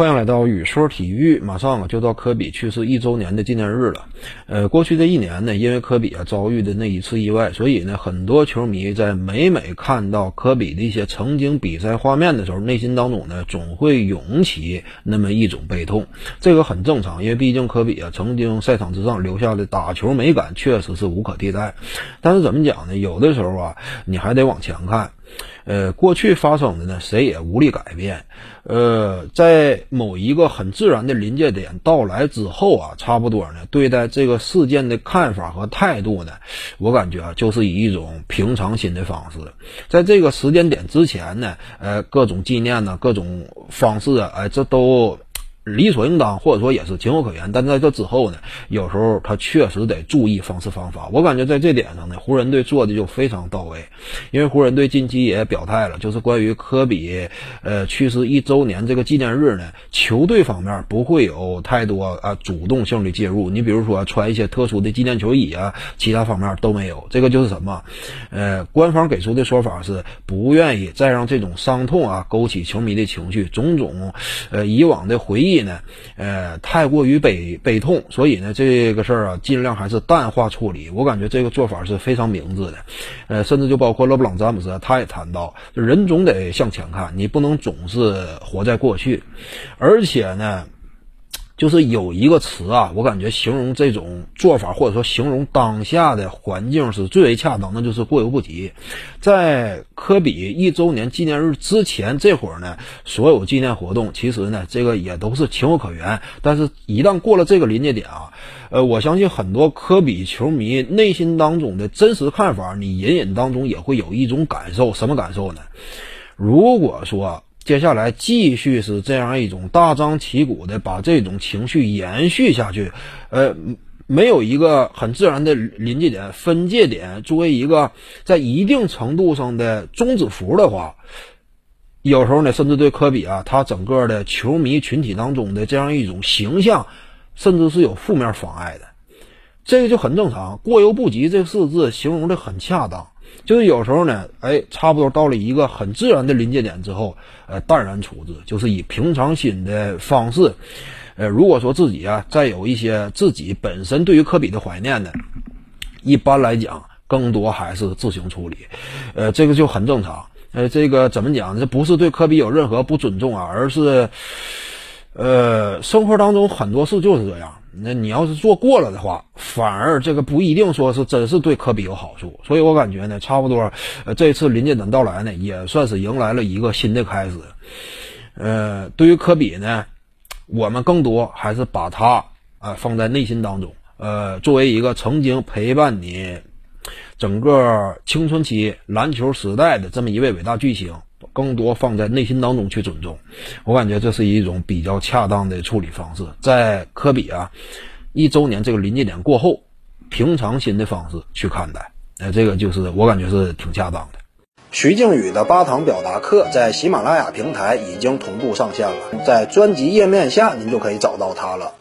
欢迎来到雨说体育。马上啊就到科比去世一周年的纪念日了。呃，过去这一年呢，因为科比啊遭遇的那一次意外，所以呢，很多球迷在每每看到科比的一些曾经比赛画面的时候，内心当中呢总会涌起那么一种悲痛。这个很正常，因为毕竟科比啊曾经赛场之上留下的打球美感确实是无可替代。但是怎么讲呢？有的时候啊，你还得往前看。呃，过去发生的呢，谁也无力改变。呃，在某一个很自然的临界点到来之后啊，差不多呢，对待这个事件的看法和态度呢，我感觉啊，就是以一种平常心的方式。在这个时间点之前呢，呃，各种纪念呢，各种方式啊，哎，这都。理所应当，或者说也是情有可原，但在这之后呢，有时候他确实得注意方式方法。我感觉在这点上呢，湖人队做的就非常到位。因为湖人队近期也表态了，就是关于科比呃去世一周年这个纪念日呢，球队方面不会有太多啊主动性的介入。你比如说穿一些特殊的纪念球衣啊，其他方面都没有。这个就是什么？呃，官方给出的说法是不愿意再让这种伤痛啊勾起球迷的情绪，种种呃以往的回忆。呢，呃，太过于悲悲痛，所以呢，这个事儿啊，尽量还是淡化处理。我感觉这个做法是非常明智的，呃，甚至就包括勒布朗詹姆斯，他也谈到，人总得向前看，你不能总是活在过去，而且呢。就是有一个词啊，我感觉形容这种做法，或者说形容当下的环境是最为恰当，那就是过犹不及。在科比一周年纪念日之前，这会儿呢，所有纪念活动其实呢，这个也都是情有可原。但是，一旦过了这个临界点啊，呃，我相信很多科比球迷内心当中的真实看法，你隐隐当中也会有一种感受，什么感受呢？如果说。接下来继续是这样一种大张旗鼓的把这种情绪延续下去，呃，没有一个很自然的临界点、分界点，作为一个在一定程度上的终止符的话，有时候呢，甚至对科比啊，他整个的球迷群体当中的这样一种形象，甚至是有负面妨碍的，这个就很正常。过犹不及这四字形容的很恰当。就是有时候呢，哎，差不多到了一个很自然的临界点之后，呃，淡然处之，就是以平常心的方式。呃，如果说自己啊，再有一些自己本身对于科比的怀念呢，一般来讲，更多还是自行处理。呃，这个就很正常。呃，这个怎么讲？这不是对科比有任何不尊重啊，而是，呃，生活当中很多事就是这样。那你要是做过了的话，反而这个不一定说是真是对科比有好处。所以我感觉呢，差不多，呃，这次临界点到来呢，也算是迎来了一个新的开始。呃，对于科比呢，我们更多还是把他啊放在内心当中。呃，作为一个曾经陪伴你整个青春期篮球时代的这么一位伟大巨星。更多放在内心当中去尊重，我感觉这是一种比较恰当的处理方式。在科比啊一周年这个临界点过后，平常心的方式去看待，哎，这个就是我感觉是挺恰当的。徐静宇的八堂表达课在喜马拉雅平台已经同步上线了，在专辑页面下您就可以找到它了。